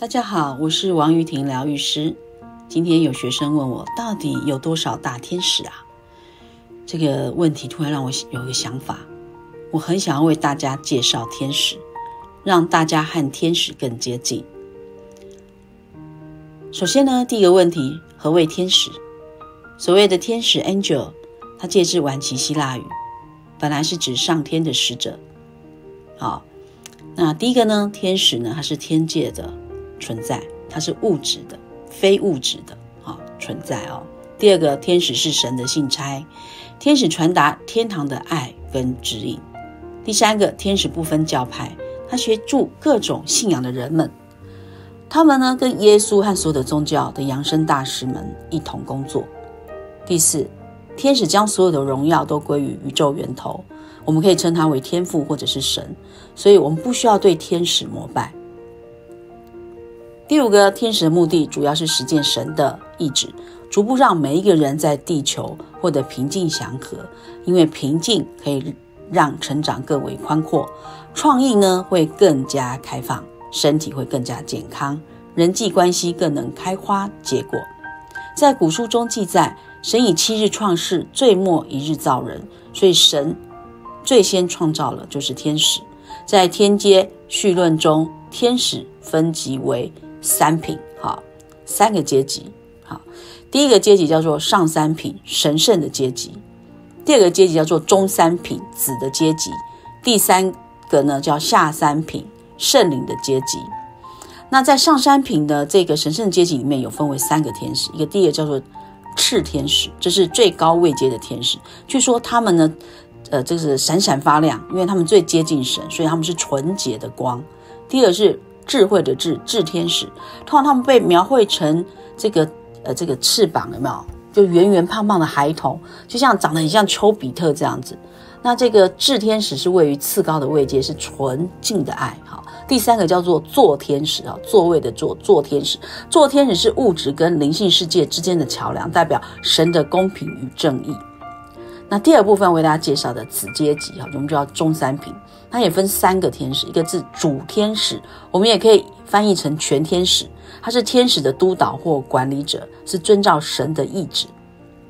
大家好，我是王玉婷疗愈师。今天有学生问我，到底有多少大天使啊？这个问题突然让我有一个想法，我很想要为大家介绍天使，让大家和天使更接近。首先呢，第一个问题，何谓天使？所谓的天使 （angel），它借自晚期希腊语，本来是指上天的使者。好，那第一个呢，天使呢，它是天界的。存在，它是物质的，非物质的啊存在哦。第二个，天使是神的信差，天使传达天堂的爱跟指引。第三个，天使不分教派，他协助各种信仰的人们，他们呢跟耶稣和所有的宗教的扬声大师们一同工作。第四，天使将所有的荣耀都归于宇宙源头，我们可以称他为天父或者是神，所以我们不需要对天使膜拜。第五个天使的目的主要是实践神的意志，逐步让每一个人在地球获得平静祥和。因为平静可以让成长更为宽阔，创意呢会更加开放，身体会更加健康，人际关系更能开花结果。在古书中记载，神以七日创世，最末一日造人，所以神最先创造了就是天使。在天阶序论中，天使分级为。三品，好，三个阶级，好，第一个阶级叫做上三品，神圣的阶级；第二个阶级叫做中三品，子的阶级；第三个呢叫下三品，圣灵的阶级。那在上三品的这个神圣阶级里面有分为三个天使，一个第一个叫做赤天使，这是最高位阶的天使，据说他们呢，呃，这是闪闪发亮，因为他们最接近神，所以他们是纯洁的光。第二是。智慧的智智天使，通常他们被描绘成这个呃这个翅膀有没有？就圆圆胖胖的孩童，就像长得很像丘比特这样子。那这个智天使是位于次高的位阶，是纯净的爱。好，第三个叫做座天使啊，座位的座座天使，座天使是物质跟灵性世界之间的桥梁，代表神的公平与正义。那第二部分为大家介绍的子阶级哈，我们就要中三品，它也分三个天使，一个是主天使，我们也可以翻译成全天使，它是天使的督导或管理者，是遵照神的意志。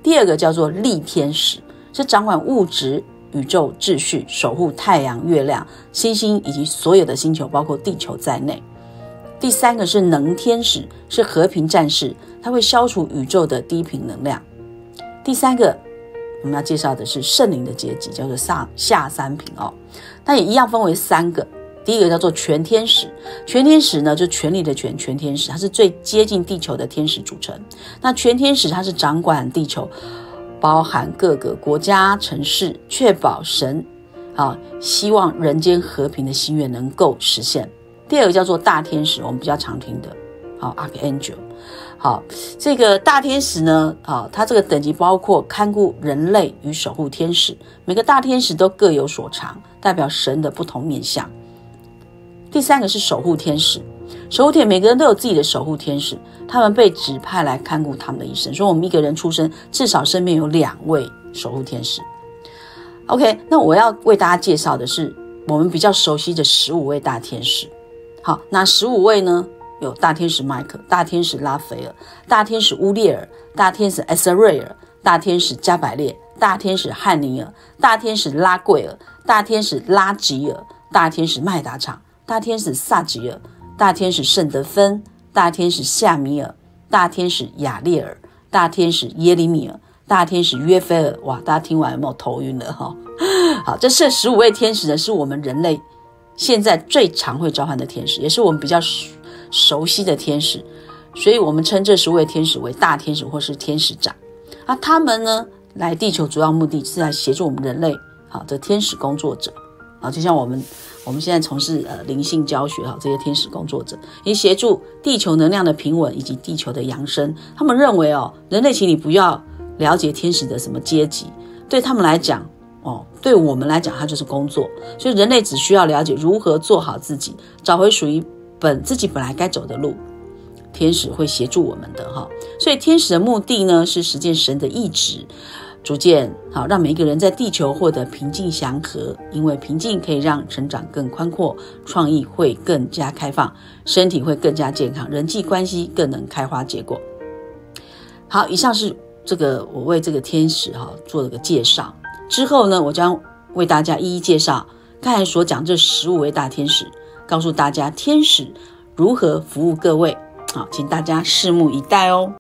第二个叫做力天使，是掌管物质宇宙秩序，守护太阳、月亮、星星以及所有的星球，包括地球在内。第三个是能天使，是和平战士，它会消除宇宙的低频能量。第三个。我们要介绍的是圣灵的阶级，叫做上下三品哦。它也一样分为三个，第一个叫做全天使，全天使呢就权力的权，全天使它是最接近地球的天使组成。那全天使它是掌管地球，包含各个国家城市，确保神啊希望人间和平的心愿能够实现。第二个叫做大天使，我们比较常听的，好，Archangel。好，这个大天使呢，啊，它这个等级包括看顾人类与守护天使，每个大天使都各有所长，代表神的不同面相。第三个是守护天使，守护天每个人都有自己的守护天使，他们被指派来看顾他们的一生。所以，我们一个人出生至少身边有两位守护天使。OK，那我要为大家介绍的是我们比较熟悉的十五位大天使。好，那十五位呢？有大天使麦克、大天使拉斐尔、大天使乌列尔、大天使艾瑟瑞尔、大天使加百列、大天使汉尼尔、大天使拉贵尔、大天使拉吉尔、大天使麦达场、大天使萨吉尔、大天使圣德芬、大天使夏米尔、大天使雅列尔、大天使耶利米尔、大天使约菲尔。哇，大家听完有没有头晕了哈？好，这这十五位天使呢，是我们人类现在最常会召唤的天使，也是我们比较。熟悉的天使，所以我们称这十位天使为大天使或是天使长。啊，他们呢来地球主要目的是来协助我们人类好的天使工作者啊，就像我们我们现在从事呃灵性教学哈，这些天使工作者也协助地球能量的平稳以及地球的扬升。他们认为哦，人类请你不要了解天使的什么阶级，对他们来讲哦，对我们来讲它就是工作，所以人类只需要了解如何做好自己，找回属于。本自己本来该走的路，天使会协助我们的哈。所以天使的目的呢，是实践神的意志，逐渐好让每一个人在地球获得平静祥和，因为平静可以让成长更宽阔，创意会更加开放，身体会更加健康，人际关系更能开花结果。好，以上是这个我为这个天使哈做了个介绍，之后呢，我将为大家一一介绍刚才所讲这十五位大天使，告诉大家天使如何服务各位。好，请大家拭目以待哦。